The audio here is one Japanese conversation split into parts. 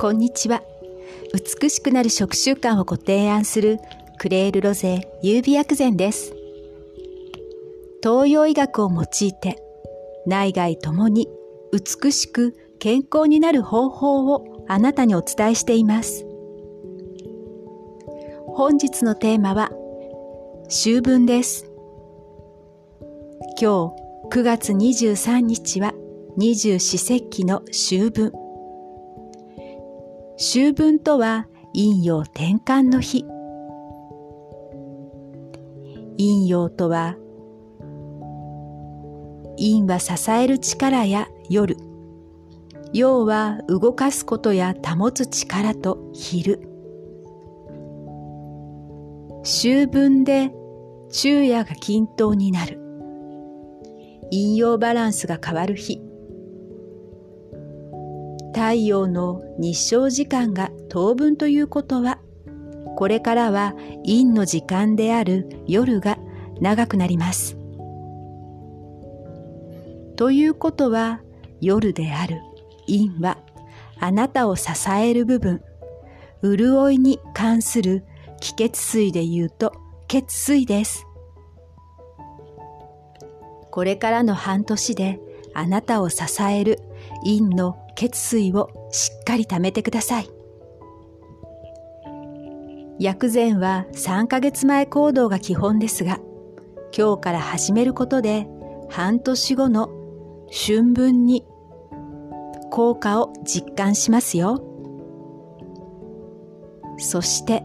こんにちは。美しくなる食習慣をご提案するクレールロゼ優美薬膳です。東洋医学を用いて内外ともに美しく健康になる方法をあなたにお伝えしています。本日のテーマは秋分です。今日9月23日は二十四節気の秋分。秋分とは陰陽転換の日。陰陽とは、陰は支える力や夜、陽は動かすことや保つ力と昼。秋分で昼夜が均等になる。陰陽バランスが変わる日。太陽の日照時間が当分ということは、これからは陰の時間である夜が長くなります。ということは、夜である陰は、あなたを支える部分、潤いに関する気血水で言うと血水です。これからの半年であなたを支える陰の血水をしっかり貯めてください。薬膳は3ヶ月前行動が基本ですが、今日から始めることで半年後の春分に効果を実感しますよ。そして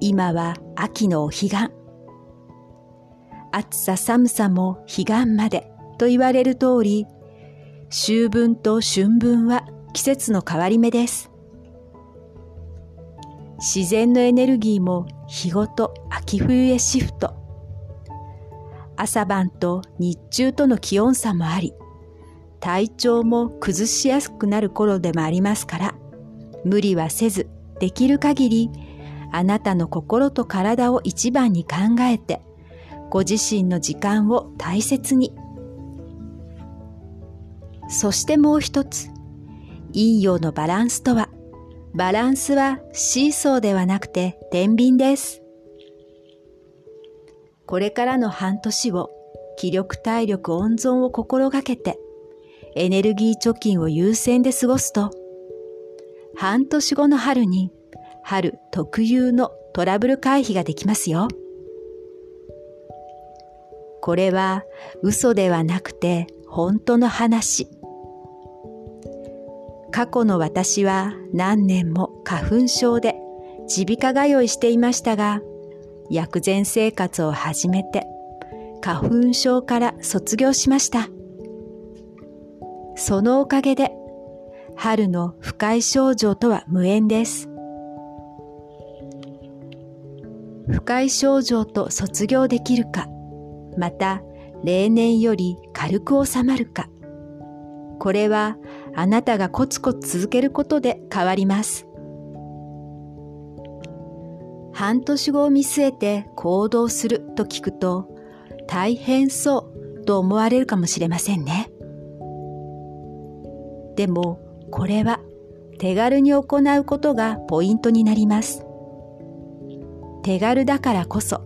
今は秋のお彼岸。暑さ寒さも彼岸までと言われる通り、秋分と春分は季節の変わり目です。自然のエネルギーも日ごと秋冬へシフト。朝晩と日中との気温差もあり、体調も崩しやすくなる頃でもありますから、無理はせず、できる限り、あなたの心と体を一番に考えて、ご自身の時間を大切にそしてもう一つ、陰陽のバランスとは、バランスはシーソーではなくて天秤です。これからの半年を気力体力温存を心がけて、エネルギー貯金を優先で過ごすと、半年後の春に春特有のトラブル回避ができますよ。これは嘘ではなくて本当の話。過去の私は何年も花粉症で耳鼻科通いしていましたが、薬膳生活を始めて花粉症から卒業しました。そのおかげで春の不快症状とは無縁です。不快症状と卒業できるか、また例年より軽く収まるか。これはあなたがコツコツ続けることで変わります。半年後を見据えて行動すると聞くと大変そうと思われるかもしれませんね。でもこれは手軽に行うことがポイントになります。手軽だからこそ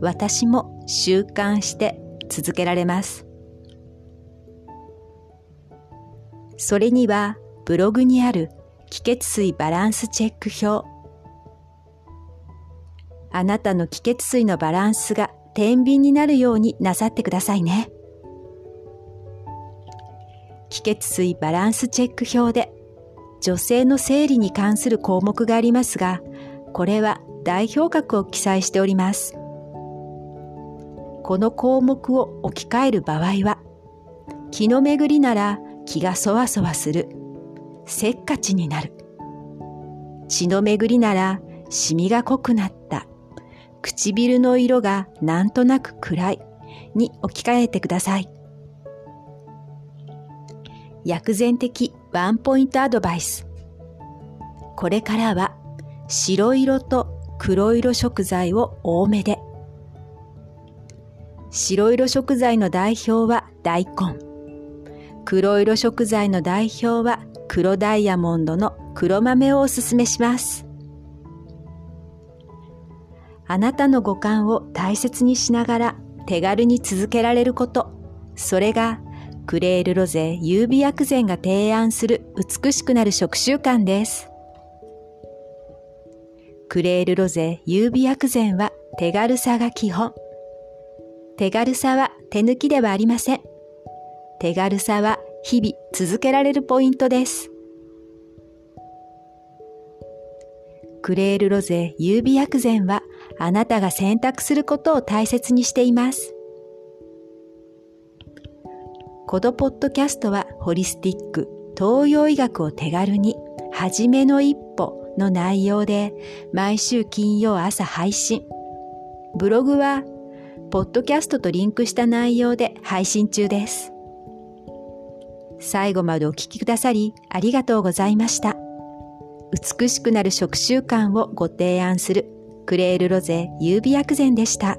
私も習慣して続けられます。それにはブログにある気血水バランスチェック表。あなたの気血水のバランスが天秤になるようになさってくださいね。気血水バランスチェック表で女性の生理に関する項目がありますが、これは代表格を記載しております。この項目を置き換える場合は、気の巡りなら気がそわそわする。せっかちになる。血の巡りならシミが濃くなった。唇の色がなんとなく暗い。に置き換えてください。薬膳的ワンポイントアドバイス。これからは白色と黒色食材を多めで。白色食材の代表は大根。黒色食材の代表は黒ダイヤモンドの黒豆をおすすめします。あなたの五感を大切にしながら手軽に続けられること、それがクレールロゼ優美薬膳が提案する美しくなる食習慣です。クレールロゼ優美薬膳は手軽さが基本。手軽さは手抜きではありません。手軽さは日々続けられるポイントです。クレールロゼ優美薬膳はあなたが選択することを大切にしています。コドポッドキャストはホリスティック、東洋医学を手軽に、はじめの一歩の内容で毎週金曜朝配信。ブログは、ポッドキャストとリンクした内容で配信中です。最後までお聞きくださりありがとうございました。美しくなる食習慣をご提案するクレールロゼ優美薬膳でした。